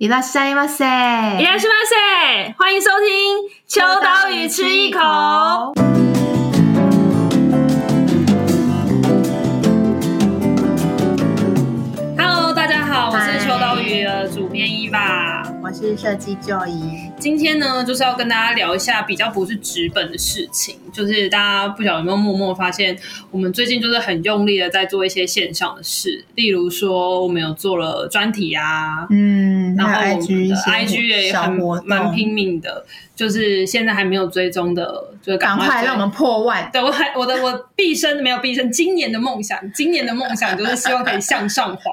いらっしゃいませ，いらっしゃいませ，欢迎收听秋刀鱼吃一口。Hello，大家好，我是秋刀鱼的主编伊娃， 我是设计 Joy。今天呢，就是要跟大家聊一下比较不是纸本的事情，就是大家不晓得有没有默默发现，我们最近就是很用力的在做一些线上的事，例如说我们有做了专题啊，嗯，然后我们的 IG 也很蛮拼命的，就是现在还没有追踪的，就赶快，快让我们破万。对，我还我的我毕生没有毕生，今年的梦想，今年的梦想就是希望可以向上滑，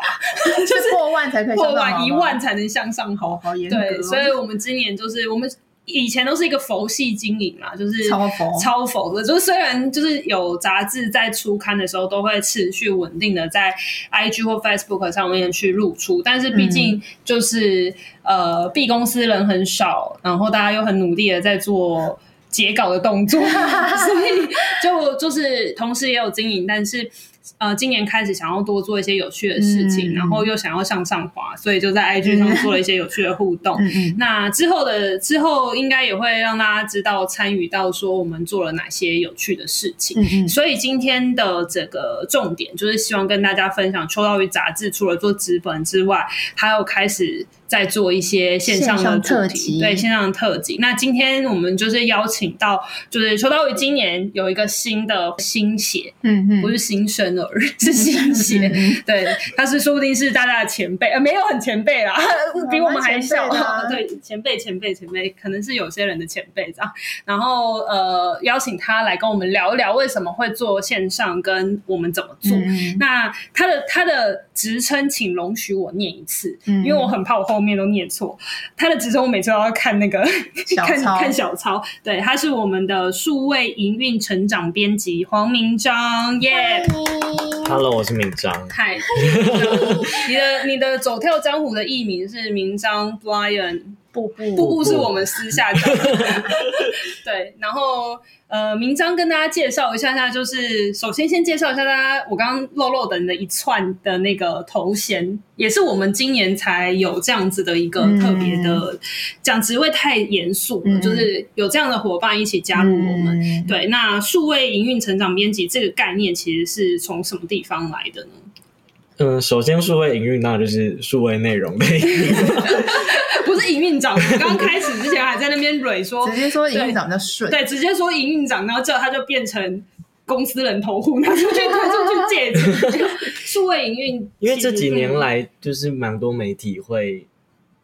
就 是破万才可以破万一万才能向上滑，好严格。对，所以我们今年就是。我们以前都是一个佛系经营嘛，就是超佛超佛的。就是虽然就是有杂志在出刊的时候都会持续稳定的在 IG 或 Facebook 上面去露出，但是毕竟就是、嗯、呃，B 公司人很少，然后大家又很努力的在做截稿的动作，所以就就是同时也有经营，但是。呃，今年开始想要多做一些有趣的事情，嗯、然后又想要向上滑，所以就在 IG 上做了一些有趣的互动。嗯、那之后的之后，应该也会让大家知道参与到说我们做了哪些有趣的事情。嗯、所以今天的这个重点就是希望跟大家分享《秋刀鱼》杂志除了做纸本之外，还有开始。在做一些线上的特辑，对线上的特辑。那今天我们就是邀请到，就是秋刀鱼今年有一个新的新鞋，嗯嗯，不是新生儿，是新鞋。对，他是说不定是大家的前辈，呃，没有很前辈啦，比我们还小。对，前辈前辈前辈，可能是有些人的前辈这样。然后呃，邀请他来跟我们聊一聊为什么会做线上，跟我们怎么做。那他的他的职称，请容许我念一次，因为我很怕我后。后面都念错，他的职称我每次都要看那个 看看小抄。对，他是我们的数位营运成长编辑黄明章，耶、yeah!！Hello，我是明章。嗨，你的你的走跳江湖的艺名是明章 Brian，布布布布是我们私下讲的。对，然后。呃，明章跟大家介绍一下下，就是首先先介绍一下大家，我刚刚漏漏的那一串的那个头衔，也是我们今年才有这样子的一个特别的，讲职位太严肃了，嗯、就是有这样的伙伴一起加入我们。嗯、对，那数位营运成长编辑这个概念，其实是从什么地方来的呢？嗯，首先数位营运那就是数位内容的营运。不是营运长，刚开始之前还在那边蕊说，直接说营运长比较顺，对，直接说营运长，然后这他就变成公司人头户，拿出去推出去借钱。数位营运，因为这几年来就是蛮多媒体会，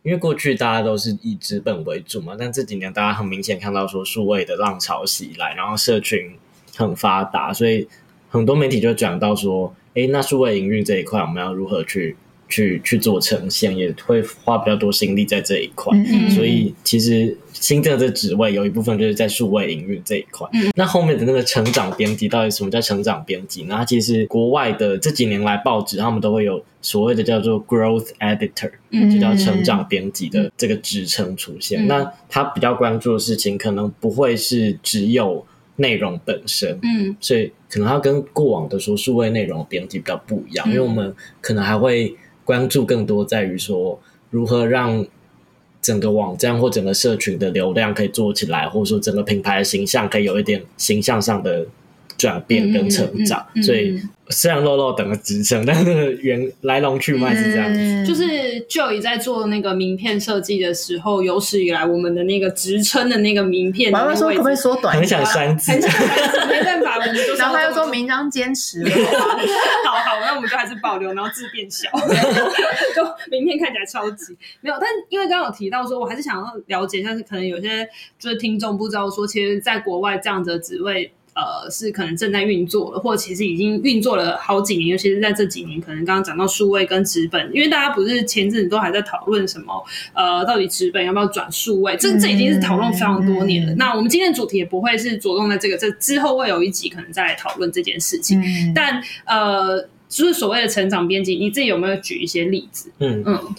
因为过去大家都是以纸本为主嘛，但这几年大家很明显看到说数位的浪潮袭来，然后社群很发达，所以很多媒体就讲到说，哎，那数位营运这一块我们要如何去？去去做呈现，也会花比较多心力在这一块，嗯嗯，所以其实新增的职位有一部分就是在数位营运这一块。嗯、那后面的那个成长编辑，到底什么叫成长编辑？那其实国外的这几年来报纸他们都会有所谓的叫做 growth editor，嗯、就叫成长编辑的这个职称出现。嗯、那他比较关注的事情，可能不会是只有内容本身，嗯，所以可能它跟过往的说数位内容编辑比较不一样，嗯、因为我们可能还会。关注更多在于说，如何让整个网站或整个社群的流量可以做起来，或者说整个品牌的形象可以有一点形象上的转变跟成长，嗯嗯嗯、所以。虽然漏漏等个职称，但是那个原来龙去脉是这样子。嗯、就是 Joy 在做那个名片设计的时候，有史以来我们的那个职称的那个名片的，我还说可不可以缩短？很想删字，没办法，我们就然后他又说铭彰坚持好 好，那我们就还是保留，然后字变小，就名片看起来超级没有。但因为刚刚有提到说，我还是想要了解一下，是可能有些就是听众不知道说，其实在国外这样子的职位。呃，是可能正在运作了，或者其实已经运作了好几年，尤其是在这几年，可能刚刚讲到数位跟纸本，因为大家不是前阵子都还在讨论什么，呃，到底纸本要不要转数位，这这已经是讨论非常多年了。嗯、那我们今天的主题也不会是着重在这个，这之后会有一集可能再来讨论这件事情。嗯、但呃，就是所谓的成长编辑，你自己有没有举一些例子？嗯嗯，嗯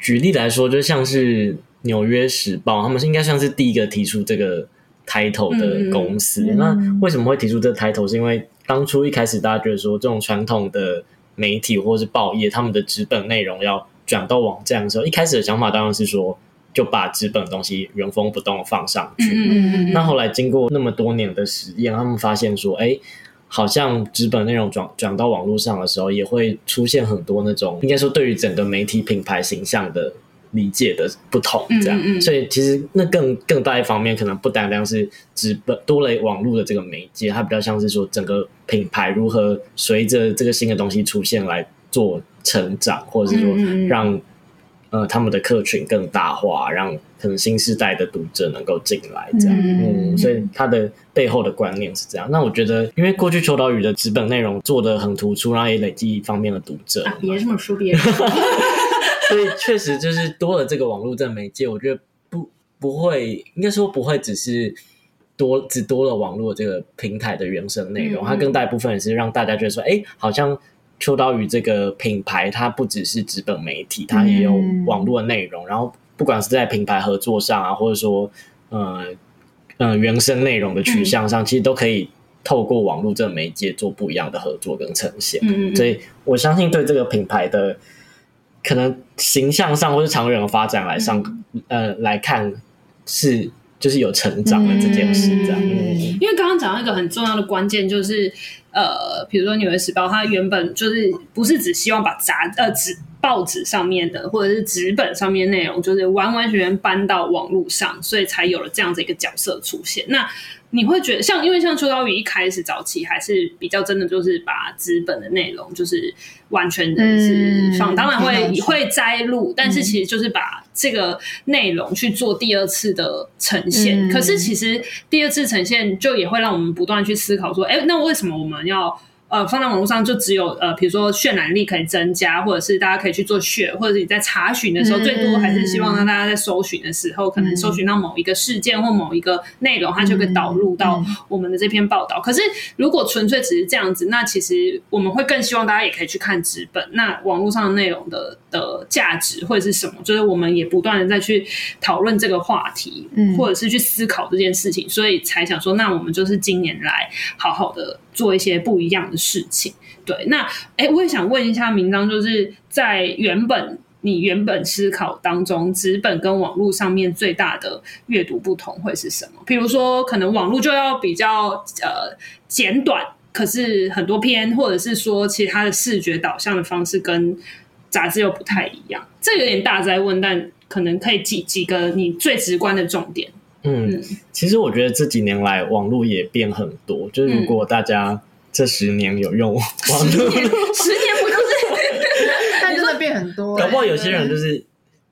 举例来说，就像是纽约时报，他们是应该像是第一个提出这个。Title 的公司，嗯、那为什么会提出这个 title？是因为当初一开始大家觉得说，这种传统的媒体或是报业，他们的纸本内容要转到网站的时候，一开始的想法当然是说，就把纸本的东西原封不动的放上去。嗯嗯嗯。那后来经过那么多年的实验，他们发现说，哎，好像纸本内容转转到网络上的时候，也会出现很多那种，应该说对于整个媒体品牌形象的。理解的不同，这样，嗯嗯，所以其实那更更大一方面，可能不单单是纸本多了网络的这个媒介，它比较像是说整个品牌如何随着这个新的东西出现来做成长，或者是说让呃他们的客群更大化，让可能新时代的读者能够进来，这样，嗯，所以它的背后的观念是这样。那我觉得，因为过去秋岛语的纸本内容做的很突出，然后也累积一方面的读者，啊，别这么说，别说。所以确实就是多了这个网络这媒介，我觉得不不会，应该说不会只是多只多了网络这个平台的原生内容，嗯、它更大一部分也是让大家觉得说，哎，好像秋刀鱼这个品牌，它不只是纸本媒体，它也有网络的内容。嗯、然后不管是在品牌合作上啊，或者说呃呃原生内容的取向上，嗯、其实都可以透过网络这个媒介做不一样的合作跟呈现。嗯、所以我相信对这个品牌的。可能形象上或是长远的发展来上，嗯、呃，来看是就是有成长的这件事，这样。嗯、因为刚刚讲到一个很重要的关键，就是呃，比如说《纽约时报》，它原本就是不是只希望把杂呃纸报纸上面的或者是纸本上面内容，就是完完全全搬到网络上，所以才有了这样子一个角色出现。那你会觉得像，因为像秋刀鱼一开始早期还是比较真的，就是把资本的内容就是完全的是放，嗯、当然会会摘录，嗯、但是其实就是把这个内容去做第二次的呈现。嗯、可是其实第二次呈现就也会让我们不断去思考说，哎，那为什么我们要？呃，放在网络上就只有呃，比如说渲染力可以增加，或者是大家可以去做 share，或者是你在查询的时候，嗯、最多还是希望让大家在搜寻的时候，嗯、可能搜寻到某一个事件或某一个内容，它就可以导入到我们的这篇报道。嗯、可是如果纯粹只是这样子，那其实我们会更希望大家也可以去看纸本。那网络上的内容的的价值会是什么？就是我们也不断的在去讨论这个话题，嗯、或者是去思考这件事情，所以才想说，那我们就是今年来好好的。做一些不一样的事情，对。那哎，我也想问一下明章，就是在原本你原本思考当中，纸本跟网络上面最大的阅读不同会是什么？比如说，可能网络就要比较呃简短，可是很多篇，或者是说其他的视觉导向的方式跟杂志又不太一样。这有点大哉问，但可能可以几几个你最直观的重点。嗯，其实我觉得这几年来网络也变很多。就是如果大家这十年有用网络，十年不就是？但真的变很多。搞不好有些人就是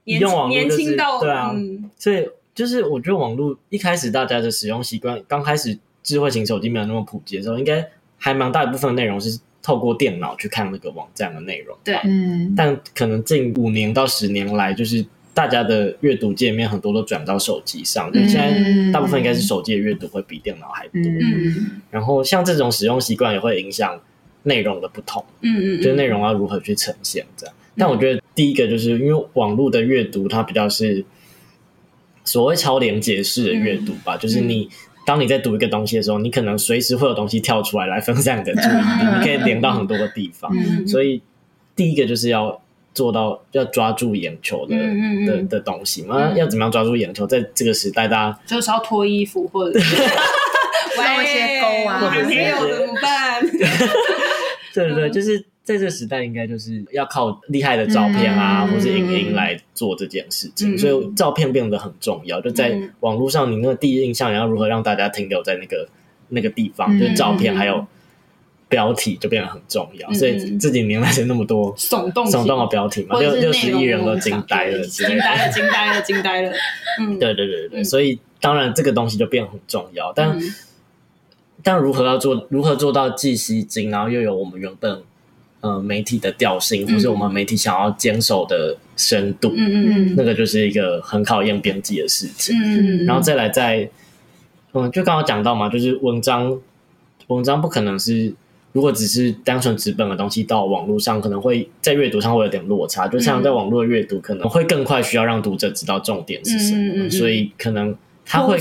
用网络就是对啊，所以就是我觉得网络一开始大家的使用习惯，刚开始智慧型手机没有那么普及的时候，应该还蛮大一部分的内容是透过电脑去看那个网站的内容。对，嗯。但可能近五年到十年来，就是。大家的阅读界面很多都转到手机上，嗯、现在大部分应该是手机的阅读会比电脑还多。嗯、然后像这种使用习惯也会影响内容的不同。嗯嗯，就是内容要如何去呈现这样。嗯、但我觉得第一个就是因为网络的阅读它比较是所谓超连接式的阅读吧，嗯、就是你当你在读一个东西的时候，你可能随时会有东西跳出来来分散你的注意力，嗯、你可以连到很多个地方。嗯、所以第一个就是要。做到要抓住眼球的、嗯嗯、的的东西嘛？嗯、要怎么样抓住眼球？在这个时代，大家就是要脱衣服，或者是 挖一些勾啊，还没有怎么办？对对对，就是在这个时代，应该就是要靠厉害的照片啊，嗯、或是影音来做这件事情。嗯、所以照片变得很重要。就在网络上，你那个第一印象，你要如何让大家停留在那个那个地方？嗯、就是照片还有。标题就变得很重要，嗯、所以这几年来是那么多耸动耸动的标题嘛，六六十亿人都惊呆了，惊呆了，惊呆了，惊呆了。嗯，对对对对，嗯、所以当然这个东西就变得很重要，但、嗯、但如何要做，如何做到既吸睛，然后又有我们原本呃媒体的调性，或是我们媒体想要坚守的深度，嗯嗯嗯，那个就是一个很考验编辑的事情。嗯嗯，然后再来再嗯，就刚刚讲到嘛，就是文章文章不可能是。如果只是单纯纸本的东西到网络上，可能会在阅读上会有点落差。就像在网络的阅读，可能会更快，需要让读者知道重点是什么，嗯嗯嗯，所以可能它会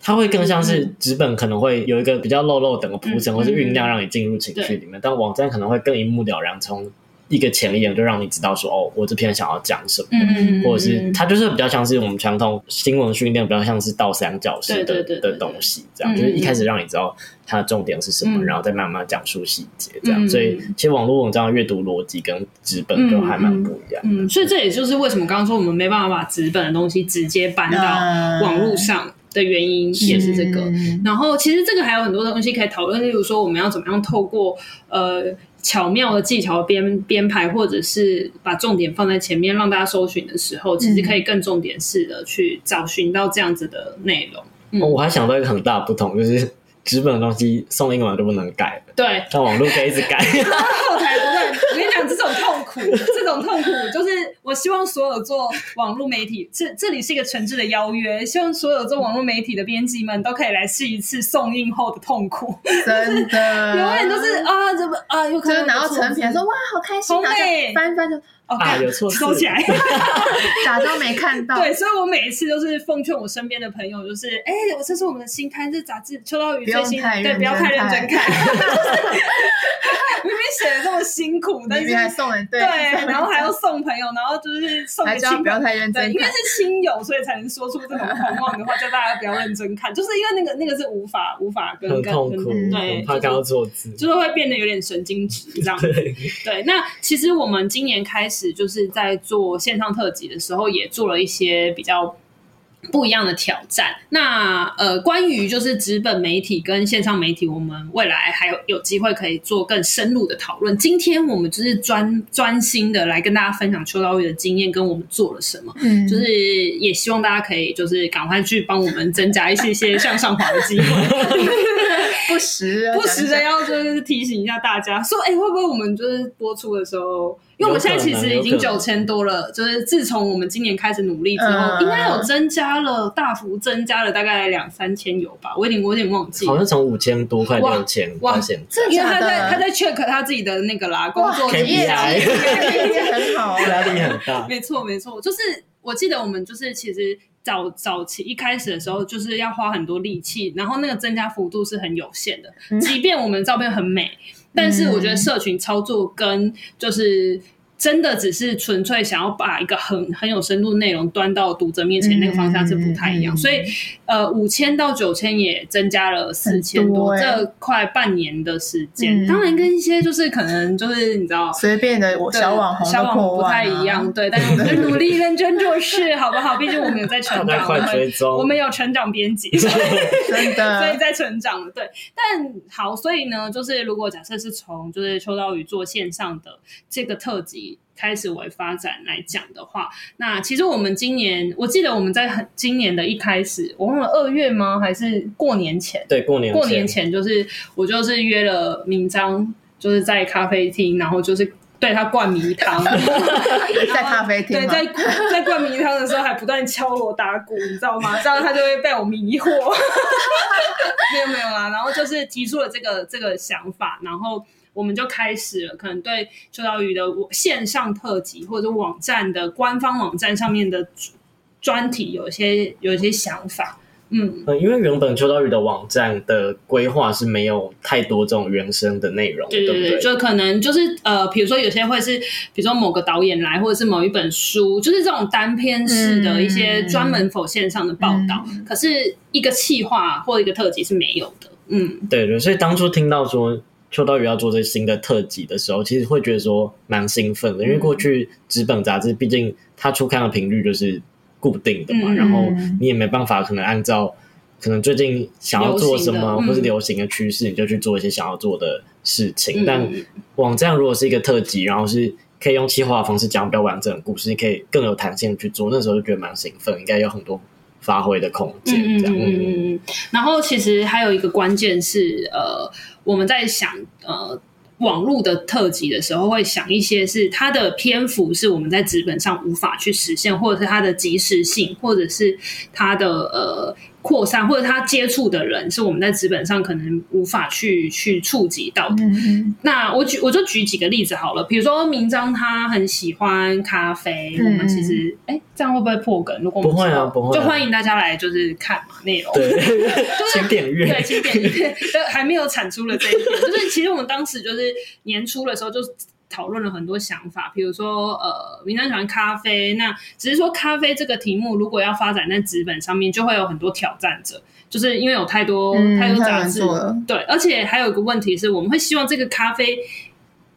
它会更像是纸本，可能会有一个比较漏漏等的铺陈，或是酝酿让你进入情绪里面。但网站可能会更一目了然，从一个前言，就让你知道说哦，我这篇想要讲什么，嗯或者是它就是比较像是我们传统新闻训练，比较像是倒三角式的的东西，这样就是一开始让你知道它的重点是什么，嗯。然后再慢慢讲述细节，这样。嗯。所以其实网络文章的阅读逻辑跟纸本都还蛮不一样。嗯，所以这也就是为什么刚刚说我们没办法把纸本的东西直接搬到网络上的原因，也是这个。嗯然后其实这个还有很多东西可以讨论，例如说我们要怎么样透过呃巧妙的技巧编编排，或者是把重点放在前面，让大家搜寻的时候，其实可以更重点式的去找寻到这样子的内容。嗯哦我还想到一个很大不同，就是纸本的东西送英文都不能改了，对，但网络可以一直改。后台不断，我跟你讲，这种痛苦，这种痛苦，就是我希望所有做网络媒体，这这里是一个诚挚的邀约，希望所有做网络媒体的编辑们都可以来试一次送印后的痛苦，真的，永远都是啊，怎么啊，有可能拿到成品说说哇，好开心，好然后美就翻翻就哦，啊有错字收起来。假装没看到。对，所以我每一次都是奉劝我身边的朋友，就是哎，我这是我们的新刊，这杂志秋刀鱼最新，对，不要太认真看，明明写的这么辛苦，但是还送人对对，然后还要送朋友，然后就是送给亲朋对，太认真。因为是亲友，所以才能说出这种狂妄的话，叫大家不要认真看，就是因为那个那个是无法无法跟跟痛苦，对，怕看到错字。就是会变得有点神经质这样子。对，对，那其实我们今年开始就是在做线上特辑的时候，也做了一些比较不一样的挑战。那呃，关于就是纸本媒体跟线上媒体，我们未来还有有机会可以做更深入的讨论。今天我们就是专专心的来跟大家分享秋刀鱼的经验，跟我们做了什么。嗯就是也希望大家可以就是赶快去帮我们增加一些些向上滑的机会。不时不时的要就是提醒一下大家，说，哎、欸，会不会我们就是播出的时候，因为我们现在其实已经九千多了，就是自从我们今年开始努力之后，嗯、应该有增加了，大幅增加了大概两三千有吧，我有点我有点忘记，好像从五千多快六千到现在，因为他在他在 check 他自己的那个啦，工作压力很好，压力很大，没错没错，就是我记得我们就是其实。早早期一开始的时候，就是要花很多力气，然后那个增加幅度是很有限的。嗯、即便我们照片很美，但是我觉得社群操作跟就是。真的只是纯粹想要把一个很很有深度的内容端到读者面前，那个方向是不太一样。嗯、所以，呃，五千到九千也增加了四千多，欸、这快半年的时间。嗯、当然，跟一些就是可能就是你知道随便的我小网红、啊、小网红不太一样，对。但是 我们就努力认真做事，好不好？毕竟我们有在成长，我们我们有成长编辑，真的，所以在成长了。对，但好，所以呢，就是如果假设是从就是秋刀鱼做线上的这个特辑。开始为发展来讲的话，那其实我们今年，我记得我们在很今年的一开始，我忘了二月吗？还是过年前？对，过年前过年前就是我就是约了明章，就是在咖啡厅，然后就是对他灌迷汤，在咖啡厅，对，在在灌迷汤的时候还不断敲锣打鼓，你知道吗？这样他就会被我迷惑。没有没有啦，然后就是提出了这个这个想法，然后。我们就开始了，可能对秋刀鱼的线上特辑或者网站的官方网站上面的专题有一些有一些想法，嗯，嗯，因为原本秋刀鱼的网站的规划是没有太多这种原生的内容，对对对，对？对就可能就是呃，比如说有些会是，比如说某个导演来，或者是某一本书，就是这种单篇式的一些专门 for 线上的报道，嗯、可是一个企划或一个特辑是没有的，嗯，对对，所以当初听到说。秋刀鱼要做这新的特辑的时候，其实会觉得说蛮兴奋的，因为过去纸本杂志毕竟它出刊的频率就是固定的嘛，嗯、然后你也没办法可能按照可能最近想要做什么、嗯、或是流行的趋势，你就去做一些想要做的事情。嗯、但网站如果是一个特辑，然后是可以用企划的方式讲比较完整的故事，你可以更有弹性去做，那时候就觉得蛮兴奋，应该有很多发挥的空间。嗯嗯嗯。然后其实还有一个关键是呃。我们在想呃网络的特辑的时候，会想一些是它的篇幅是我们在纸本上无法去实现，或者是它的及时性，或者是它的呃。扩散或者他接触的人是我们在纸本上可能无法去去触及到的。那我举我就举几个例子好了，比如说明章他很喜欢咖啡，嗯、我们其实哎、欸、这样会不会破梗？如果我们不会啊，不会、啊，就欢迎大家来就是看嘛内容。对，就是 请点阅，对，请点阅。还没有产出了这一点，就是其实我们当时就是年初的时候就。讨论了很多想法，比如说呃，明章喜欢咖啡，那只是说咖啡这个题目如果要发展在纸本上面，就会有很多挑战者，就是因为有太多、嗯、太多杂志，对，而且还有一个问题是，我们会希望这个咖啡。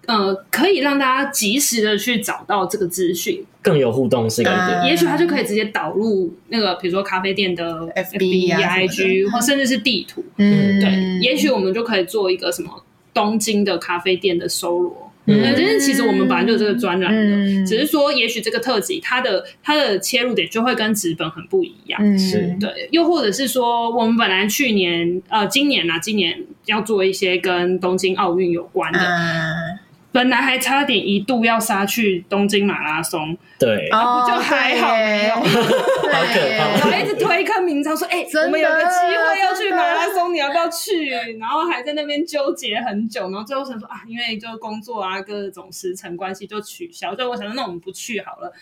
呃，可以让大家及时的去找到这个资讯，更有互动性也许他就可以直接导入那个，比如说咖啡店的 FB、IG，或甚至是地图。嗯，对，也许我们就可以做一个什么东京的咖啡店的搜罗。嗯，但是其实我们本来就有这个专栏的，嗯、只是说也许这个特辑它的它的切入点就会跟纸本很不一样。嗯，是对，又或者是说我们本来去年呃今年啊，今年要做一些跟东京奥运有关的。嗯本来还差点一度要杀去东京马拉松，对，不就还好没有，好可怕。我一直推坑明超说：“哎、欸，我们有个机会要去马拉松，你要不要去？”然后还在那边纠结很久，然后最后想说：“啊，因为就工作啊，各种时程关系就取消。”所以我想说：“那我们不去好了。”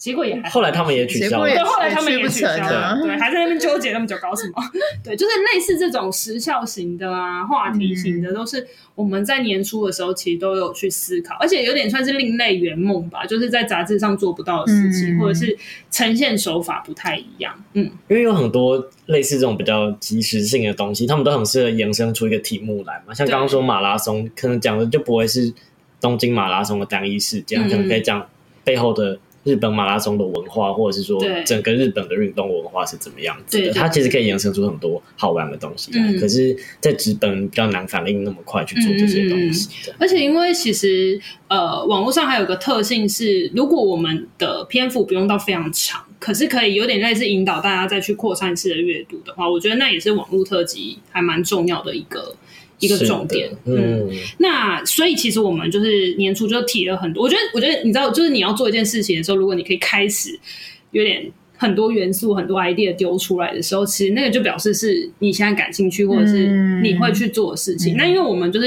结果也还后来他们也取消了，对，后来他们也取消了，对，还在那边纠结那么久，搞什么？对，就是类似这种时效型的啊，话题型的，都是我们在年初的时候其实都有去思考，而且有点算是另类圆梦吧，就是在杂志上做不到的事情，或者是呈现手法不太一样。嗯，因为有很多类似这种比较即时性的东西，他们都很适合延伸出一个题目来嘛。像刚刚说马拉松，可能讲的就不会是东京马拉松的单一事件，可能可以讲背后的。日本马拉松的文化，或者是说整个日本的运动文化是怎么样子的？它其实可以延伸出很多好玩的东西。对可是，在纸本比较难反应那么快去做这些东西。嗯、而且，因为其实呃，网络上还有个特性是，如果我们的篇幅不用到非常长，可是可以有点类似引导大家再去扩散式的阅读的话，我觉得那也是网络特辑还蛮重要的一个。一个重点，嗯，嗯，那所以其实我们就是年初就提了很多，我觉得，我觉得你知道，就是你要做一件事情的时候，如果你可以开始有点。很多元素、很多 idea 丢出来的时候，其实那个就表示是你现在感兴趣，或者是你会去做的事情。嗯、那因为我们就是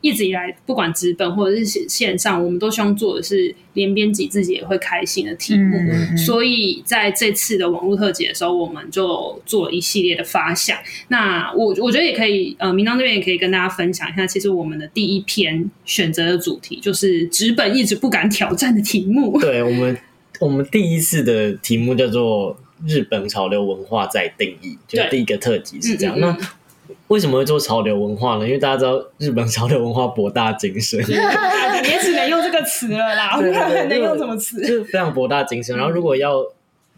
一直以来，不管纸本或者是线上，我们都希望做的是连编辑自己也会开心的题目。嗯、所以在这次的网络特辑的时候，我们就做了一系列的发想。那我我觉得也可以，呃，明章这边也可以跟大家分享一下。其实我们的第一篇选择的主题就是纸本一直不敢挑战的题目。对我们。我们第一次的题目叫做“日本潮流文化在定义”，就第一个特辑是这样。嗯嗯嗯，那为什么会做潮流文化呢？因为大家知道日本潮流文化博大精深，你也只能用这个词了啦，不然还能用什么词？就是非常博大精深。然后如果要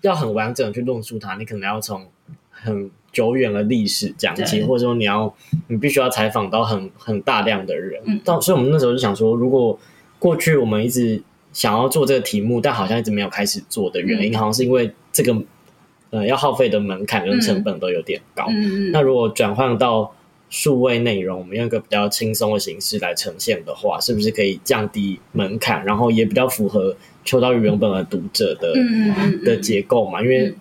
要很完整的去论述它，你可能要从很久远的历史讲起，或者说你要你必须要采访到很很大量的人。到、嗯、所以我们那时候就想说，如果过去我们一直想要做这个题目，但好像一直没有开始做的原因，嗯、好像是因为这个呃要耗费的门槛跟成本都有点高。嗯、那如果转换到数位内容，我们用一个比较轻松的形式来呈现的话，是不是可以降低门槛，然后也比较符合秋刀鱼原本的读者的、嗯、的结构嘛？因为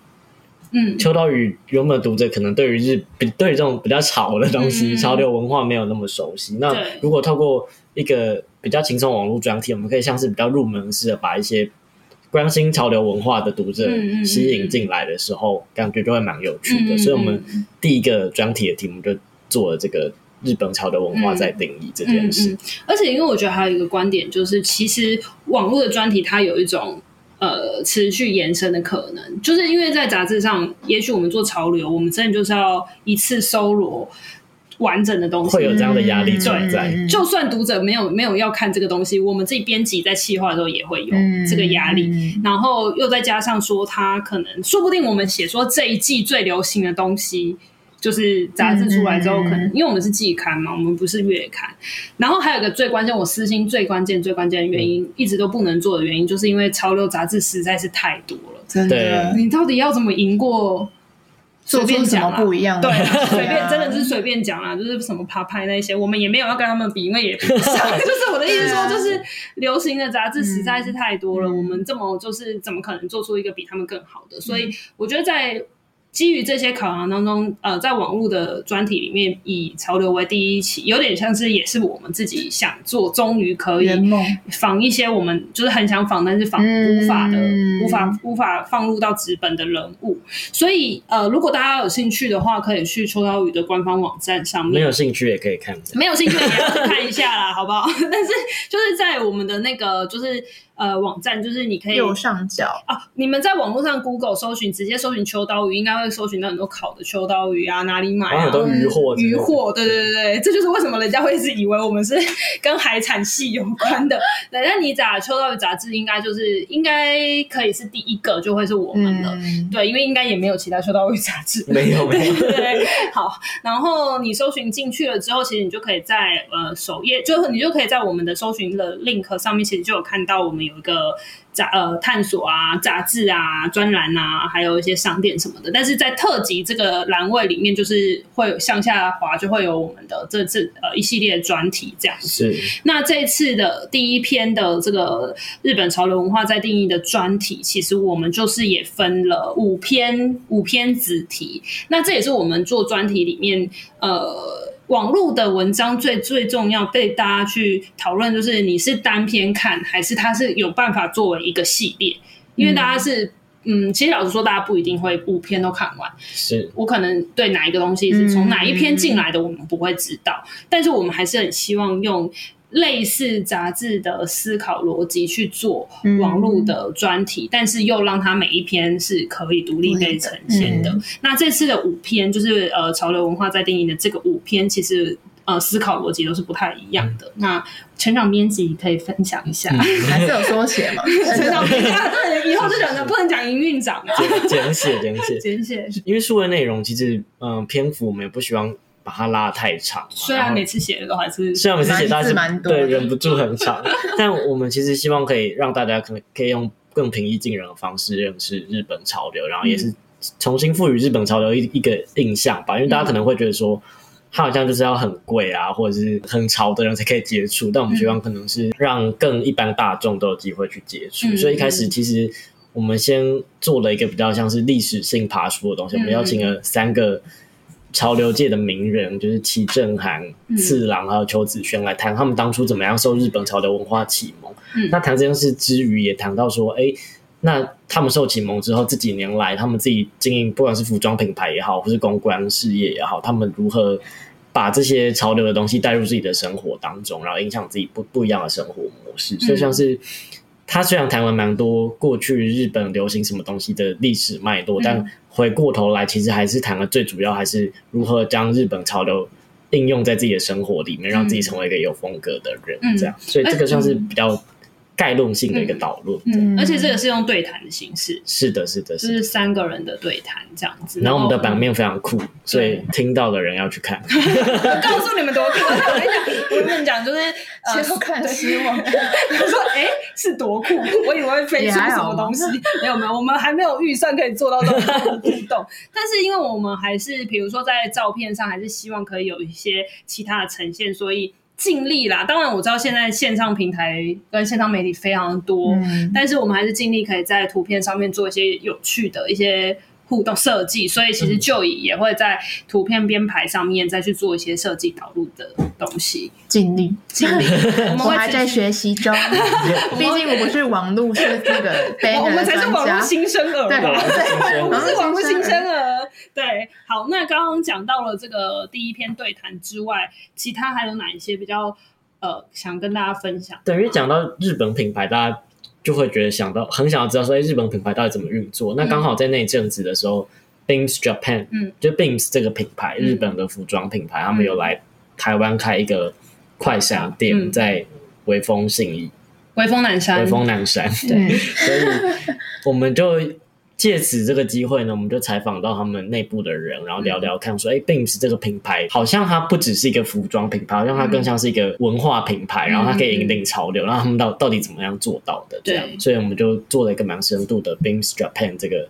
嗯，秋刀鱼原本读者可能对于日对于这种比较潮的东西、嗯、潮流文化没有那么熟悉。那如果透过一个比较轻松网络专题，我们可以像是比较入门式的，把一些关心潮流文化的读者吸引进来的时候，嗯嗯嗯感觉就会蛮有趣的。嗯嗯嗯所以，我们第一个专题的题目就做了这个日本潮流文化在定义这件事。嗯嗯嗯而且，因为我觉得还有一个观点，就是其实网络的专题它有一种呃持续延伸的可能，就是因为在杂志上，也许我们做潮流，我们真的就是要一次搜罗。完整的东西会有这样的压力存在。嗯、就算读者没有没有要看这个东西，我们自己编辑在企划的时候也会有这个压力。嗯、然后又再加上说，他可能说不定我们写说这一季最流行的东西，就是杂志出来之后，可能、嗯、因为我们是季刊嘛，我们不是月刊。然后还有一个最关键，我私心最关键最关键的原因，嗯、一直都不能做的原因，就是因为潮流杂志实在是太多了。真的，你到底要怎么赢过？随便讲不一样，对，随便真的是随便讲啦，就是什么爬拍那些，我们也没有要跟他们比，因为也不上。就是我的意思说，就是流行的杂志实在是太多了，我们这么就是怎么可能做出一个比他们更好的？所以我觉得在基于这些考量当中，呃，在网络的专题里面，以潮流为第一期，有点像是也是我们自己想做，终于可以仿一些我们就是很想仿，但是仿无法的、嗯、无法无法放入到纸本的人物。所以，呃，如果大家有兴趣的话，可以去秋刀鱼的官方网站上面。没有兴趣也可以看，没有兴趣也要去看一下啦，好不好？但是就是在我们的那个就是。呃，网站就是你可以右上角啊，你们在网络上 Google 搜寻，直接搜寻秋刀鱼，应该会搜寻到很多烤的秋刀鱼啊，哪里买啊？很多鱼货，鱼货，对对对对，这就是为什么人家会一直以为我们是 跟海产系有关的。对，那你打秋刀鱼杂志，应该就是应该可以是第一个，就会是我们的。嗯、对，因为应该也没有其他秋刀鱼杂志，没有没有。对，对，好，然后你搜寻进去了之后，其实你就可以在呃首页，就你就可以在我们的搜寻的 link 上面，其实就有看到我们有一个。杂呃探索啊，杂志啊，专栏啊，还有一些商店什么的。但是在特辑这个栏位里面，就是会有向下滑，就会有我们的这次呃一系列专题这样子。是。那这次的第一篇的这个日本潮流文化在定义的专题，其实我们就是也分了五篇五篇子题。那这也是我们做专题里面呃。网络的文章最最重要被大家去讨论，就是你是单篇看，还是它是有办法作为一个系列？因为大家是，嗯，嗯，其实老实说，大家不一定会五篇都看完。是我可能对哪一个东西是从哪一篇进来的，我们不会知道，嗯，但是我们还是很希望用。类似杂志的思考逻辑去做网络的专题，嗯，但是又让它每一篇是可以独立被呈现的。嗯，那这次的五篇就是呃潮流文化在定义的这个五篇，其实呃思考逻辑都是不太一样的。嗯，那成长编辑可以分享一下，嗯，还是有缩写嘛？成长编辑 对，以后就讲的不能讲营运长，简写简写简写，因为数位内容其实嗯，呃，篇幅我们也不希望。把它拉太长，虽然每次写的都还是，虽然每次写都还是蛮多，对，忍不住很长。但我们其实希望可以让大家可能可以用更平易近人的方式认识日本潮流，然后也是重新赋予日本潮流一一个印象吧。因为大家可能会觉得说，它好像就是要很贵啊，或者是很潮的人才可以接触。但我们希望可能是让更一般大众都有机会去接触。所以一开始其实我们先做了一个比较像是历史性爬梳的东西，我们邀请了三个。潮流界的名人就是齐正涵、次郎还有邱子轩来谈他们当初怎么样受日本潮流文化启蒙。嗯、那谈这件事之余，也谈到说，哎、欸，那他们受启蒙之后，这几年来他们自己经营，不管是服装品牌也好，或是公关事业也好，他们如何把这些潮流的东西带入自己的生活当中，然后影响自己不不一样的生活模式。所以像是。他虽然谈了蛮多过去日本流行什么东西的历史脉络，嗯，但回过头来，其实还是谈了最主要还是如何将日本潮流应用在自己的生活里面，嗯，让自己成为一个有风格的人，这样。所以这个算是比较。概论性的一个导论，嗯，而且这个是用对谈的形式，是的，是的，是就是三个人的对谈这样子。然后我们的版面非常酷，所以听到的人要去看。我告诉你们多酷！我跟你讲，我跟你讲，就是呃，先看失望。我说，哎，是多酷！我以为会飞出什么东西，没有没有，我们还没有预算可以做到这种互动。但是因为我们还是，比如说在照片上，还是希望可以有一些其他的呈现，所以。尽力啦，当然我知道现在线上平台跟线上媒体非常多，嗯，但是我们还是尽力可以在图片上面做一些有趣的一些互动设计，所以其实就也会在图片编排上面再去做一些设计导入的东西。尽力，尽力，我们还在学习中。毕竟我不是网络设计的，我们才是网络新生儿吧？对，我们是网络新生儿。对，好，那刚刚讲到了这个第一篇对谈之外，其他还有哪一些比较呃想跟大家分享？等于讲到日本品牌，大家就会觉得想到很想要知道说，哎，日本品牌到底怎么运作？嗯、那刚好在那一阵子的时候，Beams Japan，嗯，就 Beams 这个品牌，日本的服装品牌，嗯、他们有来台湾开一个快闪店，嗯、在微风信义、微风南山、微风南山，对，所以我们就。借此这个机会呢，我们就采访到他们内部的人，然后聊聊看，说，哎、嗯欸、，Beams 这个品牌好像它不只是一个服装品牌，好像它更像是一个文化品牌，嗯、然后它可以引领潮流，然后他们到到底怎么样做到的？这样，所以我们就做了一个蛮深度的 Beams Japan 这个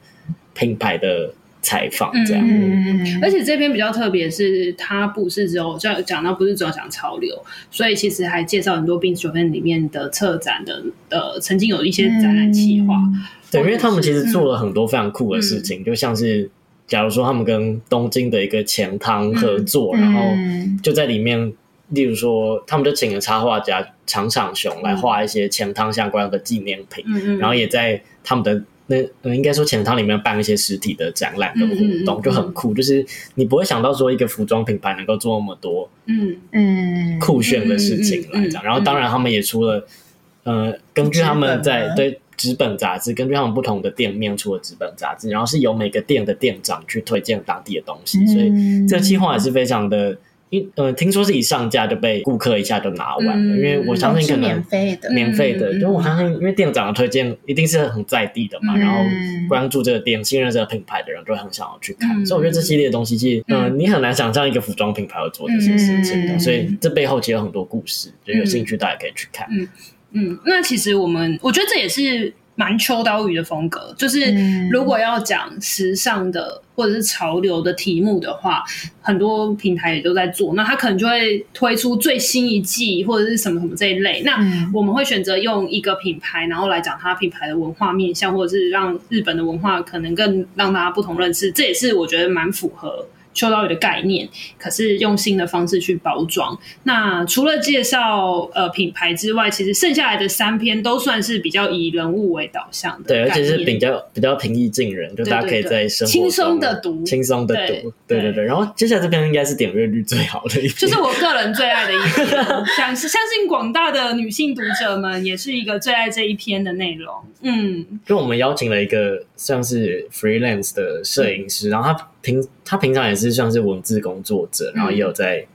品牌的采访，这样。嗯，而且这边比较特别是，它不是只有讲讲到不是只有讲潮流，所以其实还介绍很多 Beams Japan 里面的策展的，呃，曾经有一些展览企划。对，因为他们其实做了很多非常酷的事情，嗯、就像是假如说他们跟东京的一个钱汤合作，嗯、然后就在里面，例如说他们就请了插画家长场雄来画一些钱汤相关的纪念品，然后也在他们的那呃应该说钱汤里面办一些实体的展览跟活动，嗯嗯、就很酷。就是你不会想到说一个服装品牌能够做那么多嗯。嗯酷炫的事情来讲，然后当然他们也出了呃根据他们在对。纸本杂志根据他们不同的店面出的纸本杂志，然后是由每个店的店长去推荐当地的东西，嗯、所以这个计划也是非常的，因呃听说是一上架就被顾客一下就拿完了，嗯、因为我相信可能免费的，免费的，就、嗯、我相信因为店长的推荐一定是很在地的嘛，嗯、然后关注这个店、信任这个品牌的人就会很想要去看，嗯、所以我觉得这系列的东西其实，嗯、呃，你很难想象一个服装品牌会做这些事情的，嗯、所以这背后其实有很多故事，就有兴趣大家可以去看。嗯嗯，那其实我们我觉得这也是。蛮秋刀鱼的风格，就是如果要讲时尚的或者是潮流的题目的话，很多平台也都在做。那他可能就会推出最新一季或者是什么什么这一类。那我们会选择用一个品牌，然后来讲它品牌的文化面向，或者是让日本的文化可能更让大家不同认识。这也是我觉得蛮符合。秋刀鱼的概念，可是用新的方式去包装。那除了介绍呃品牌之外，其实剩下来的三篇都算是比较以人物为导向的，对，而且是比较比较平易近人，就大家可以在生活轻松的读，轻松的读，对对对。然后接下来这篇应该是点阅率最好的一篇，就是我个人最爱的一篇，相相信广大的女性读者们也是一个最爱这一篇的内容。嗯，就我们邀请了一个像是 freelance 的摄影师，嗯、然后他。平他平常也是算是文字工作者，然后也有在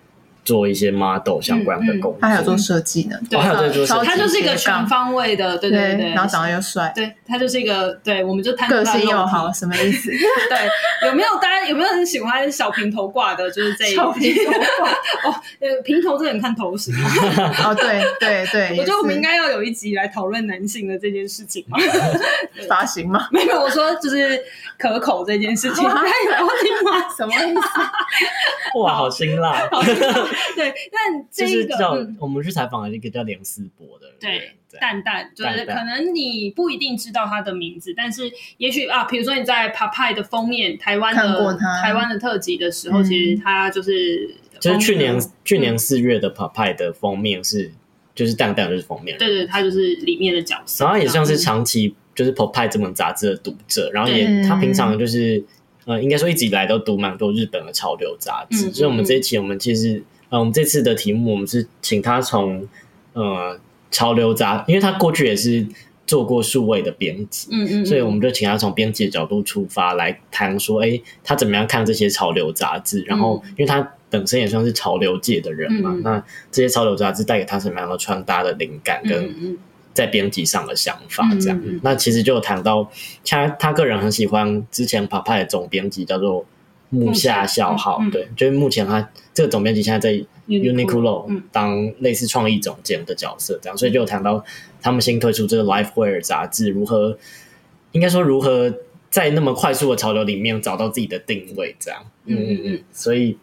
做一些 model 相关的工作，他还有做设计呢，对，还有在做设计，他就是一个全方位的，对对对，然后长得又帅，对，他就是一个，对，我们就谈个性又好，什么意思？对，有没有大家有没有人喜欢小平头挂的？就是这一小平头挂。哦，呃，平头这很看头型哦，对对对，我觉得我们应该要有一集来讨论男性的这件事情嘛，发型吗？没有，我说就是可口这件事情，他有吗？什么意思？哇，好辛辣！对，但这是叫我们去采访了一个叫梁思博的，对，蛋蛋，就是可能你不一定知道他的名字，但是也许啊，比如说你在 Papai 的封面，台湾的台湾的特辑的时候，其实他就是就是去年去年四月的 Papai 的封面是就是蛋蛋就是封面，对对，他就是里面的角色，然后也像是长期就是 POPEYE 这本杂志的读者，然后也他平常就是。呃，应该说一直以来都读蛮多日本的潮流杂志，嗯、所以我们这一期我们其实，呃，我们这次的题目我们是请他从呃潮流杂，因为他过去也是做过数位的编辑，嗯，嗯嗯，所以我们就请他从编辑的角度出发来谈说，哎，他怎么样看这些潮流杂志？然后，因为他本身也算是潮流界的人嘛，嗯、那这些潮流杂志带给他什么样的穿搭的灵感跟？在编辑上的想法，这样，那其实就谈到他他个人很喜欢之前 POPEYE 的总编辑叫做木下孝浩，对，就是目前他这个总编辑现在在 Uniqlo 当类似创意总监的角色，这样，所以就有谈到他们新推出这个 LifeWear 杂志如何，应该说如何在那么快速的潮流里面找到自己的定位，这样，嗯嗯嗯，所以。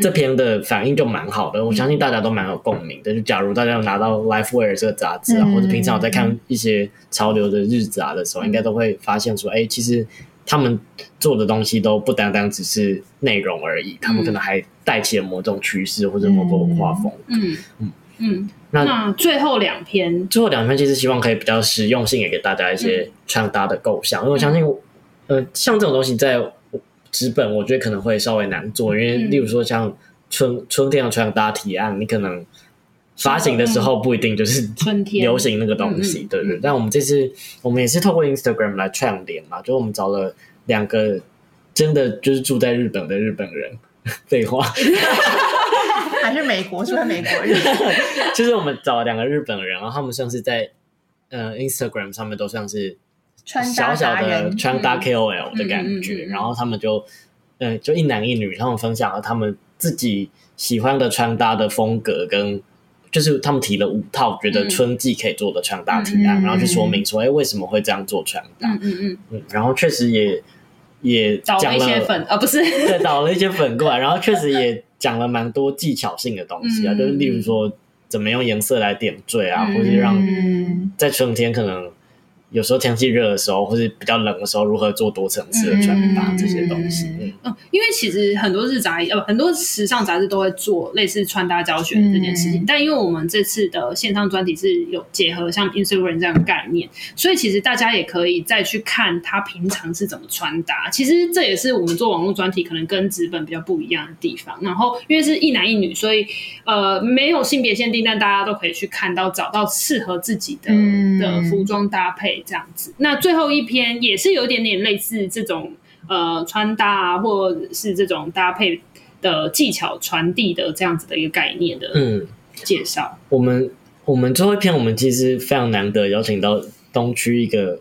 这篇的反应就蛮好的，我相信大家都蛮有共鸣的。就假如大家有拿到《LifeWear》这个杂志啊，或者平常有在看一些潮流的日杂的时候，应该都会发现说，哎，其实他们做的东西都不单单只是内容而已，他们可能还带起了某种趋势或者某个文化风格。嗯嗯嗯。那最后两篇，最后两篇其实希望可以比较实用性，也给大家一些穿搭的构想，因为我相信，呃，像这种东西在。纸本我觉得可能会稍微难做，因为例如说像春、嗯、春天的穿搭提案，你可能发行的时候不一定就是春天 流行那个东西，对不对？但我们这次我们也是透过 Instagram 来串联嘛，就我们找了两个真的就是住在日本的日本人，废话 还是美国，是不是美国人？就是我们找了两个日本人，然后他们像是在呃 Instagram 上面都像是。小小的穿搭 KOL 的感觉，然后他们就，嗯，就一男一女，他们分享了他们自己喜欢的穿搭的风格，跟就是他们提了五套觉得春季可以做的穿搭提案，然后去说明说，哎，为什么会这样做穿搭？嗯嗯嗯，然后确实也也讲了一些粉，啊不是，对，倒了一些粉过来，然后确实也讲了蛮多技巧性的东西啊，就是例如说怎么用颜色来点缀啊，或者让在春天可能。有时候天气热的时候，或是比较冷的时候，如何做多层次的穿搭、嗯、这些东西。嗯，嗯，因为其实很多日杂呃很多时尚杂志都会做类似穿搭教学这件事情，嗯、但因为我们这次的线上专题是有结合像 Instagram 这样的概念，所以其实大家也可以再去看他平常是怎么穿搭。其实这也是我们做网络专题可能跟纸本比较不一样的地方。然后因为是一男一女，所以呃没有性别限定，但大家都可以去看到找到适合自己的、嗯、的服装搭配。这样子，那最后一篇也是有一点点类似这种呃穿搭啊，或者是这种搭配的技巧传递的这样子的一个概念的嗯介绍。我们我们最后一篇，我们其实非常难得邀请到东区一个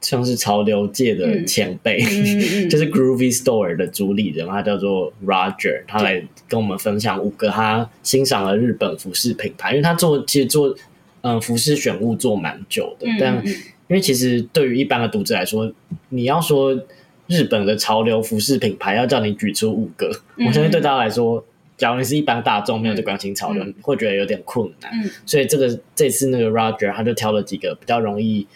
像是潮流界的前辈，嗯、就是 Groovy Store 的主理人，他叫做 Roger，他来跟我们分享五个他欣赏的日本服饰品牌，因为他做其实做。嗯，服饰选物做蛮久的，但因为其实对于一般的读者来说，你要说日本的潮流服饰品牌，要叫你举出五个，我相信对大家来说，假如你是一般大众没有这关心潮流，会觉得有点困难。所以这个这次那个 Roger 他就挑了几个比较容易、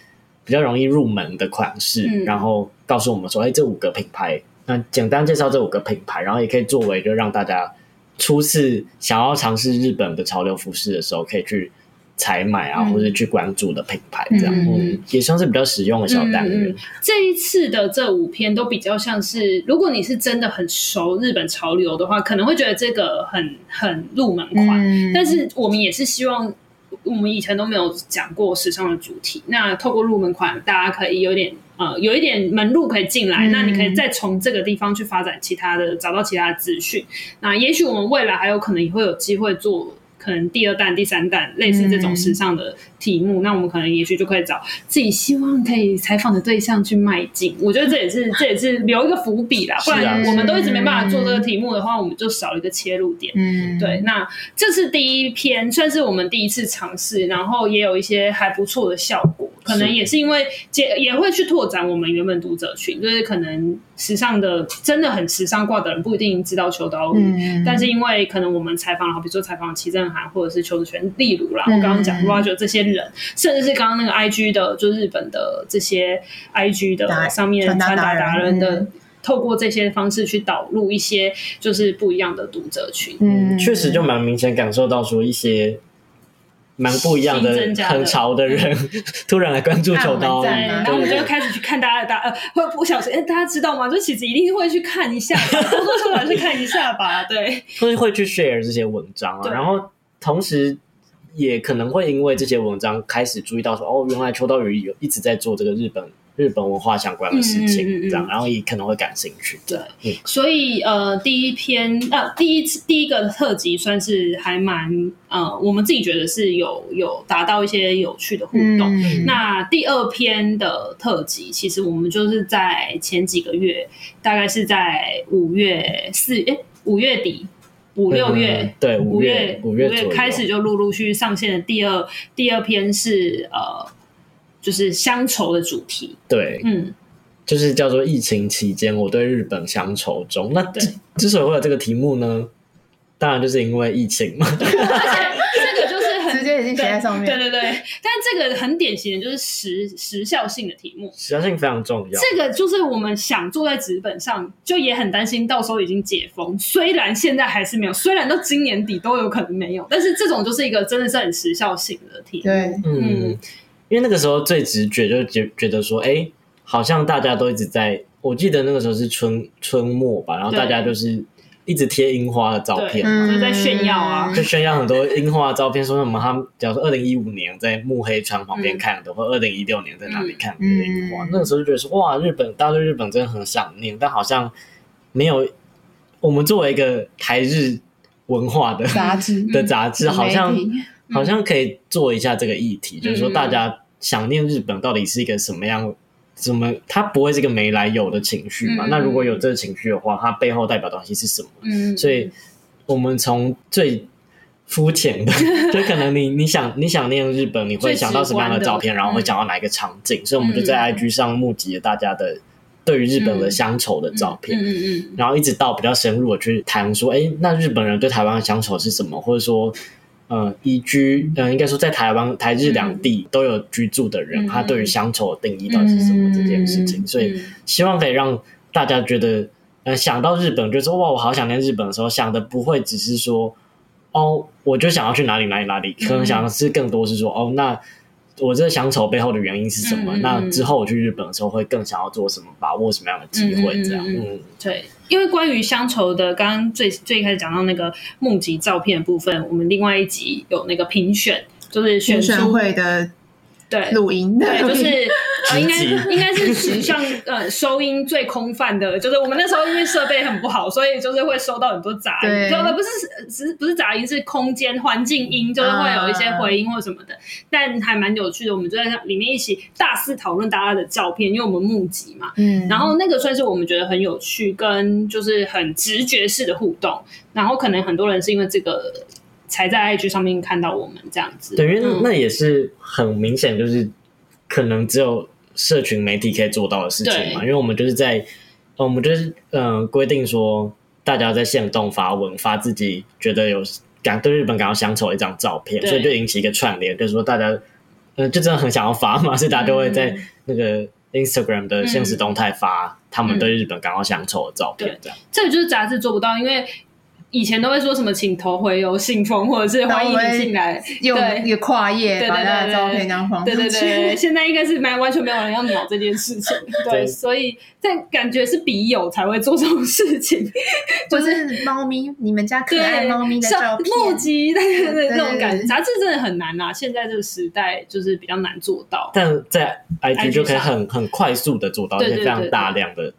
比较容易入门的款式，然后告诉我们说，哎，这五个品牌，那简单介绍这五个品牌，然后也可以作为就让大家初次想要尝试日本的潮流服饰的时候，可以去。采买啊，或者去关注的品牌，这样嗯，嗯，也算是比较实用的小单元。这一次的这五篇都比较像是，如果你是真的很熟日本潮流的话，可能会觉得这个很很入门款。嗯。但是我们也是希望，我们以前都没有讲过时尚的主题，那透过入门款，大家可以有点呃有一点门路可以进来，嗯。那你可以再从这个地方去发展其他的，找到其他的资讯。那也许我们未来还有可能也会有机会做。可能第二弹、第三弹类似这种时尚的题目，嗯、那我们可能也许就可以找自己希望可以采访的对象去迈进。我觉得这也是 这也是留一个伏笔啦，不然我们都一直没办法做这个题目的话，我们就少一个切入点。嗯，对。那这是第一篇，算是我们第一次尝试，然后也有一些还不错的效果。可能也是因为也也会去拓展我们原本读者群，就是可能时尚的真的很时尚挂的人不一定知道秋刀鱼，嗯、但是因为可能我们采访了，比如说采访齐或者是邱子璇，例如啦，我刚刚讲 Roger 这些人，甚至是刚刚那个 IG 的，就日本的这些 IG 的上面穿搭达人的，透过这些方式去导入一些就是不一样的读者群，嗯，确实就蛮明显感受到说一些。蛮不一样的，很潮的人 突然来关注秋刀，对，然后我们就开始去看大家的大呃，会不小心，哎，大家知道吗？就其实一定会去看一下，多多少少去看一下吧，对，会会去 share 这些文章啊，然后同时也可能会因为这些文章开始注意到说，哦，原来秋刀鱼有一直在做这个日本。日本文化相关的事情，这样，然后也可能会感兴趣。对，嗯、所以呃，第一篇呃，第一次第一个特辑算是还蛮呃，我们自己觉得是有有达到一些有趣的互动。嗯、那第二篇的特辑，其实我们就是在前几个月，大概是在五月四诶五月底五六月、嗯、对五月五月月开始就陆陆续续上线的第二第二篇是呃。就是乡愁的主题，对，嗯，就是叫做疫情期间我对日本乡愁中。那之之所以会有这个题目呢，当然就是因为疫情嘛。对对对。但这个很典型的就是时时效性的题目，时效性非常重要。这个就是我们想做在纸本上，就也很担心到时候已经解封，虽然现在还是没有，虽然到今年底都有可能没有，但是这种就是一个真的是很时效性的题目。对，嗯。嗯因为那个时候最直觉就觉觉得说，哎，好像大家都一直在。我记得那个时候是春春末吧，然后大家就是一直贴樱花的照片嘛，就在炫耀啊，就炫耀很多樱花的照片，说什么他们假如说二零一五年在目黑川旁边看的，嗯、或二零一六年在哪里看的樱花，嗯、那个时候就觉得说，哇，日本大家对日本真的很想念，但好像没有我们作为一个台日文化的杂志。的杂志，好像。好像可以做一下这个议题，嗯、就是说大家想念日本到底是一个什么样？怎么它不会是一个没来由的情绪嘛？嗯、那如果有这个情绪的话，它背后代表东西是什么？嗯，所以我们从最肤浅的，就可能你你想你想念日本，你会想到什么样的照片，然后会想到哪一个场景？嗯、所以我们就在 IG 上募集了大家的对于日本的乡愁的照片，嗯嗯，嗯，嗯，然后一直到比较深入的去谈说，哎，那日本人对台湾的乡愁是什么？或者说。呃移居，嗯、呃，应该说在台湾台日两地都有居住的人，嗯、他对于乡愁的定义到底是什么这件事情，嗯、所以希望可以让大家觉得，呃，想到日本就说哇，我好想念日本的时候，想的不会只是说，哦，我就想要去哪里哪里哪里，可能想的是更多是说，哦，那。我这个乡愁背后的原因是什么？嗯、那之后我去日本的时候会更想要做什么？把握什么样的机会？这样，嗯，嗯对。因为关于乡愁的，刚刚最最开始讲到那个梦集照片部分，我们另外一集有那个评选，就是选书会的。对，录音。对，就是 呃，应该应该是史上呃收音最空泛的，就是我们那时候因为设备很不好，所以就是会收到很多杂音，对，不是只不是杂音，是空间环境音，就是会有一些回音或什么的，但还蛮有趣的。我们就在里面一起大肆讨论大家的照片，因为我们募集嘛，嗯，然后那个算是我们觉得很有趣，跟就是很直觉式的互动，然后可能很多人是因为这个。才在 IG 上面看到我们这样子，等于那也是很明显，就是可能只有社群媒体可以做到的事情嘛。因为我们就是在，我们就是嗯规定说，大家在线动发文发自己觉得有感对日本感到乡愁的一张照片，所以就引起一个串联，就是说大家嗯就真的很想要发嘛，所以大家都会在那个 Instagram 的现实动态发他们对日本感到乡愁的照片，这样。这个就是杂志做不到，因为。以前都会说什么请投回邮信封，或者是欢迎你进来，用一个跨页把他的照片这样放对对对，现在应该是没完全没有人要鸟这件事情。对，所以但感觉是笔友才会做这种事情，就是猫咪，你们家可爱猫咪的照片，募集，对对对，这种感觉。杂志真的很难啊，现在这个时代就是比较难做到。但在 IG 就可以很很快速的做到，而且非常大量的。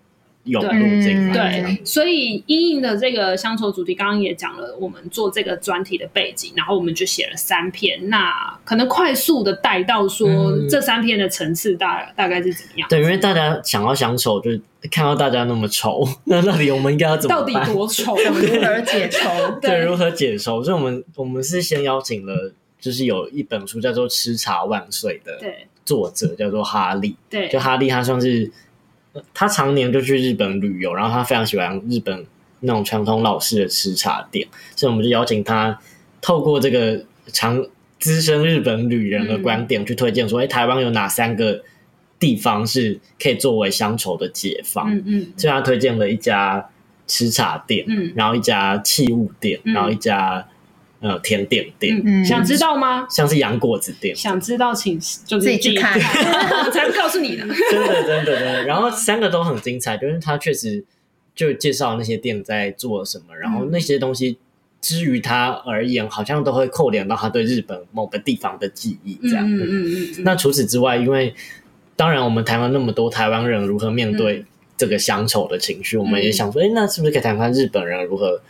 有路径，对，所以因应的这个乡愁主题，刚刚也讲了，我们做这个专题的背景，然后我们就写了三篇。那可能快速的带到说，这三篇的层次大、嗯、大概是怎么样？对，因为大家想要乡愁，就是看到大家那么愁，那到底我们应该要怎么办？到底多愁？如何解愁？对，对，如何解愁？所以我们我们是先邀请了，就是有一本书叫做《吃茶万岁》的作者，叫做哈利。对，就哈利，他算是。他常年就去日本旅游，然后他非常喜欢日本那种传统老式的吃茶店，所以我们就邀请他透过这个长资深日本旅人的观点去推荐说，哎、嗯，台湾有哪三个地方是可以作为乡愁的解放？嗯嗯，所以他推荐了一家吃茶店，嗯，然后一家器物店，嗯、然后一家。呃，甜点店，嗯，想知道吗？像是洋果子店，想知道请就自己去看，我才不告诉你呢。真的，真的，真的。然后三个都很精彩，就是他确实就介绍那些店在做什么，然后那些东西，之于他而言，好像都会扣连到他对日本某个地方的记忆，这样。嗯嗯嗯。那除此之外，因为当然我们台湾那么多台湾人如何面对这个乡愁的情绪，我们也想说，哎，那是不是可以谈谈日本人如何？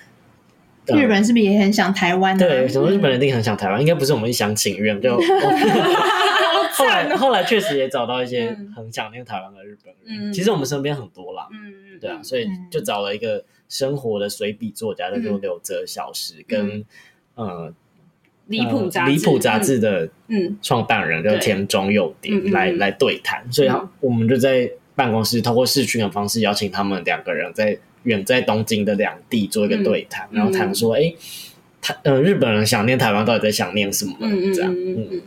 日本是不是也很想台湾？对，什么日本人一定很想台湾，应该不是我们一厢情愿。就 后来后来确实也找到一些很想念台湾的日本人。其实我们身边很多啦，嗯对啊，所以就找了一个生活的随笔作家，叫做柳泽小时，跟呃离谱杂离谱杂志的嗯创办人叫田中佑典来来对谈。所以我们就在办公室通过视讯的方式邀请他们两个人在。远在东京的两地做一个对谈，嗯、然后谈说，哎、嗯，台呃日本人想念台湾，到底在想念什么？嗯、这样，嗯，嗯，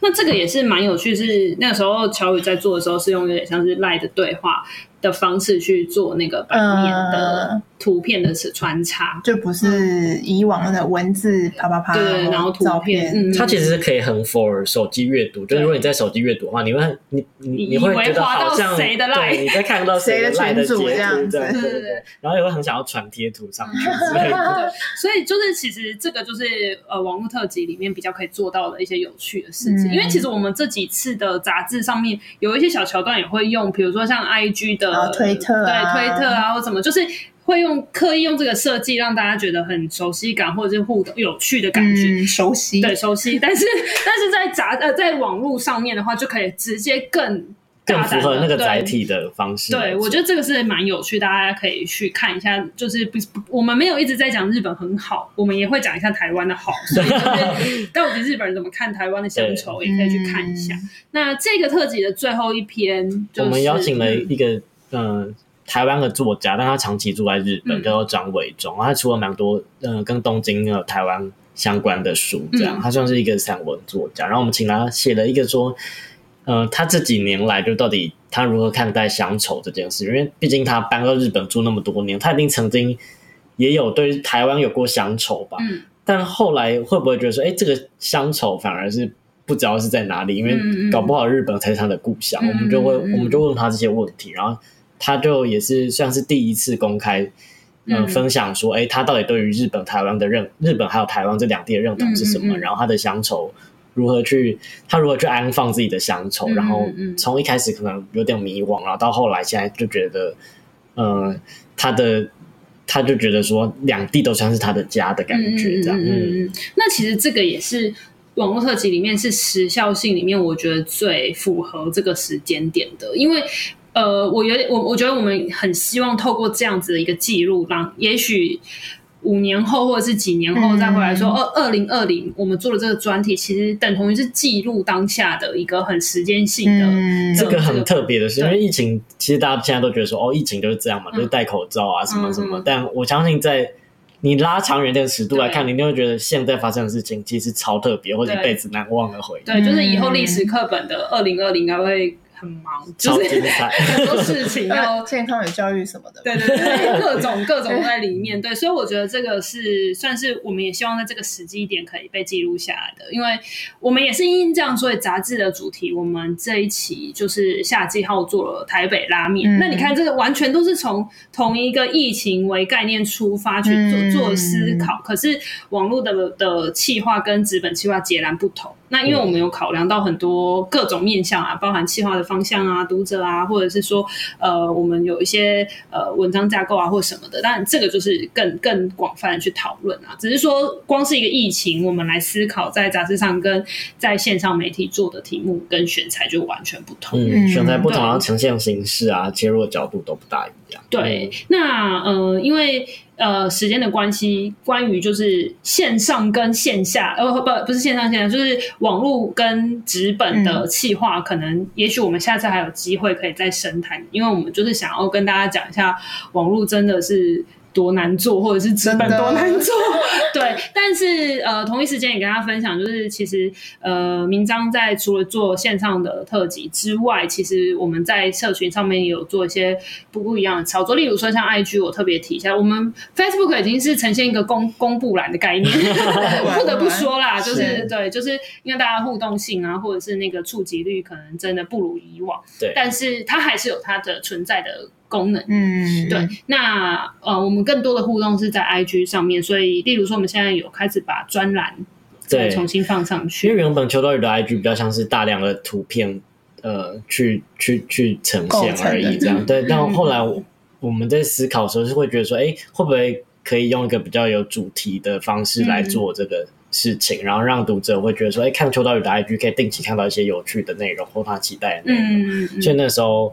那这个也是蛮有趣，是那个时候乔宇在做的时候，是用有点像是赖的对话。的方式去做那个版面的图片的穿插，就不是以往的文字啪啪啪，对，然后图片，它其实是可以很 for 手机阅读。就是如果你在手机阅读的话，你会你你你会觉得好像谁的赖，你在看到谁的赖的截图这样子，对对对，然后也会很想要传贴图上去之类的。所以就是其实这个就是呃网络特辑里面比较可以做到的一些有趣的事情，因为其实我们这几次的杂志上面有一些小桥段也会用，比如说像 IG 的。推特啊，对推特啊，或什么，就是会用刻意用这个设计，让大家觉得很熟悉感，或者是互动有趣的感觉。嗯、熟悉，对，熟悉。但是，但是在杂呃，在网络上面的话，就可以直接更更符合那个载体的方式。对，我觉得这个是蛮有趣，大家可以去看一下。就是不，我们没有一直在讲日本很好，我们也会讲一下台湾的好。所以就是 到底日本人怎么看台湾的乡愁，也可以去看一下。嗯、那这个特辑的最后一篇，就是，我们邀请了一个。嗯，台湾的作家，但他长期住在日本，嗯、叫做张伟忠，他出了蛮多呃跟东京呃台湾相关的书，这样、嗯、他算是一个散文作家。然后我们请他写了一个说，呃，他这几年来就到底他如何看待乡愁这件事，因为毕竟他搬到日本住那么多年，他一定曾经也有对台湾有过乡愁吧。嗯但后来会不会觉得说，哎，这个乡愁反而是不知道是在哪里？因为搞不好日本才是他的故乡。嗯、我们就会，我们就问他这些问题，然后他就也是算是第一次公开，嗯，嗯分享说，哎，他到底对于日本、台湾的认，日本还有台湾这两地的认同是什么？嗯嗯嗯、然后他的乡愁如何去，他如何去安放自己的乡愁？嗯嗯、然后从一开始可能有点迷惘，然后到后来现在就觉得，呃，他的。他就觉得说，两地都像是他的家的感觉，这样。嗯，嗯，嗯，那其实这个也是网络特辑里面是时效性里面，我觉得最符合这个时间点的，因为呃，我有我我觉得我们很希望透过这样子的一个记录，让也许。五年后或者是几年后再回来说，二二零二零我们做的这个专题，其实等同于是记录当下的一个很时间性的、嗯。这个很特别的是，因为疫情，其实大家现在都觉得说，哦，疫情就是这样嘛，就是戴口罩啊，什么什么。嗯、但我相信，在你拉长远点尺度来看，你一定会觉得现在发生的事情其实超特别，或者一辈子难忘的回忆。对，就是以后历史课本的二零二零应该会。很忙，就是 很多事情要 健康与教育什么的，对对对，各种各种在里面，对，所以我觉得这个是算是我们也希望在这个时机点可以被记录下来的，因为我们也是因这样，所以杂志的主题，我们这一期就是夏季号做了台北拉面。嗯、那你看，这个完全都是从同一个疫情为概念出发去做、嗯、做思考，可是网络的的企划跟纸本企划截然不同。那因为我们有考量到很多各种面向啊，包含企划的方向啊、读者啊，或者是说呃，我们有一些呃文章架构啊或什么的。当然，这个就是更更广泛的去讨论啊。只是说，光是一个疫情，我们来思考在杂志上跟在线上媒体做的题目跟选材就完全不同。嗯，选材不同，然后呈现形式啊、切入的角度都不大一样。对，嗯、那呃，因为。呃，时间的关系，关于就是线上跟线下，呃，不，不是线上线下，就是网络跟纸本的企划，嗯、可能也许我们下次还有机会可以再深谈，因为我们就是想要跟大家讲一下，网络真的是。多难做，或者是纸本多难做，的 对。但是呃，同一时间也跟大家分享，就是其实呃，明章在除了做线上的特辑之外，其实我们在社群上面也有做一些不不一样的操作。例如说，像 IG，我特别提一下，我们 Facebook 已经是呈现一个公公布栏的概念，不得不说啦，就是，是对，就是因为大家互动性啊，或者是那个触及率可能真的不如以往，对。但是它还是有它的存在的。功能，嗯，对，那呃，我们更多的互动是在 IG 上面，所以，例如说，我们现在有开始把专栏再重新放上去，因为原本秋刀鱼的 IG 比较像是大量的图片，呃，去去去呈现而已，这样，对。但后来我们在思考的时候，是会觉得说，哎、欸，会不会可以用一个比较有主题的方式来做这个事情，嗯、然后让读者会觉得说，哎、欸，看秋刀鱼的 IG 可以定期看到一些有趣的内容或他期待的内容，嗯嗯、所以那时候。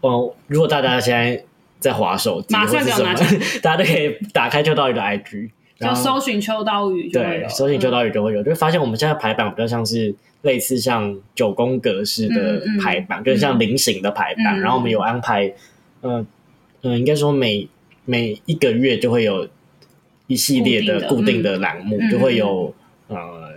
哦，如果大家现在在滑手机，马上就拿 大家都可以打开秋刀鱼的 IG，然后搜寻秋刀鱼就会有，对，搜寻秋刀鱼就会有，嗯、就会发现我们现在排版比较像是类似像九宫格式的排版，嗯嗯、就是像菱形的排版，嗯、然后我们有安排，嗯、呃、嗯、呃，应该说每每一个月就会有一系列的固定的栏目，嗯、就会有呃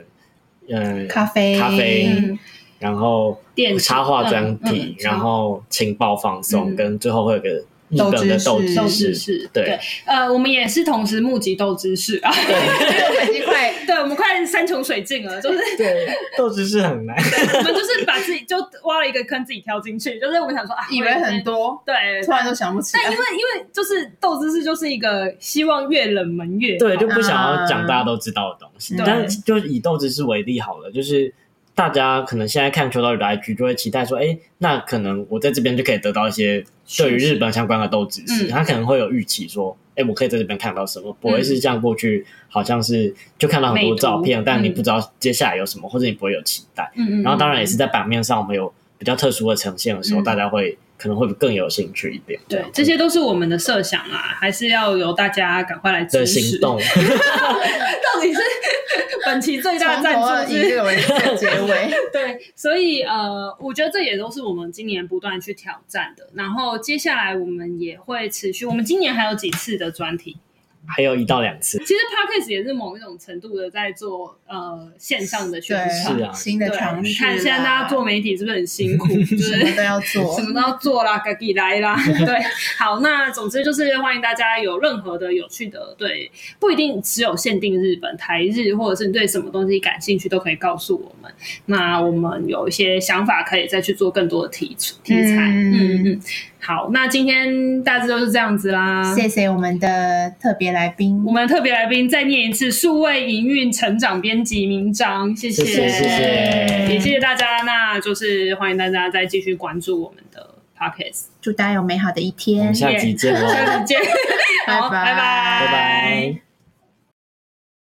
嗯、呃、咖啡咖啡。嗯然后插画专题，然后情报放送，跟最后会有个日本的豆知识，对，呃，我们也是同时募集豆知识啊，对，我们已经快，对，我们快山穷水尽了，就是。对，豆知识很难，我们就是把自己就挖了一个坑，自己跳进去，就是我们想说啊，以为很多，对，突然都想不起来，但因为因为就是豆知识就是一个希望越冷门越对，就不想要讲大家都知道的东西，但就以豆知识为例好了，就是。大家可能现在看秋刀鱼的 IG 就会期待说，哎，那可能我在这边就可以得到一些对于日本相关的豆知识。他可能会有预期说，哎，我可以在这边看到什么，不会是像过去好像是就看到很多照片，但你不知道接下来有什么，或者你不会有期待。嗯然后当然也是在版面上我们有比较特殊的呈现的时候，大家会可能会更有兴趣一点。对，这些都是我们的设想啊，还是要由大家赶快来支持。行动，到底是。本期最大赞助是以这个为结尾。对，所以呃，我觉得这也都是我们今年不断去挑战的。然后接下来我们也会持续，我们今年还有几次的专题。还有一到两次，其实 Podcast 也是某一种程度的在做呃线上的宣传，是啊，新的尝试。你看现在大家做媒体是不是很辛苦？就是什么都要做，什么都要做啦，自己来啦。对，好，那总之就是欢迎大家有任何的有趣的，对，不一定只有限定日本台日，或者是你对什么东西感兴趣，都可以告诉我们。那我们有一些想法，可以再去做更多的题题材。嗯嗯嗯。好，那今天大致都是这样子啦。谢谢我们的特别来宾，我们特别来宾再念一次数位营运成长编辑名章，谢谢，谢谢，谢谢，也谢谢大家。那就是欢迎大家再继续关注我们的 Podcast，祝大家有美好的一天，下期 见，下期见，好，拜拜，拜拜。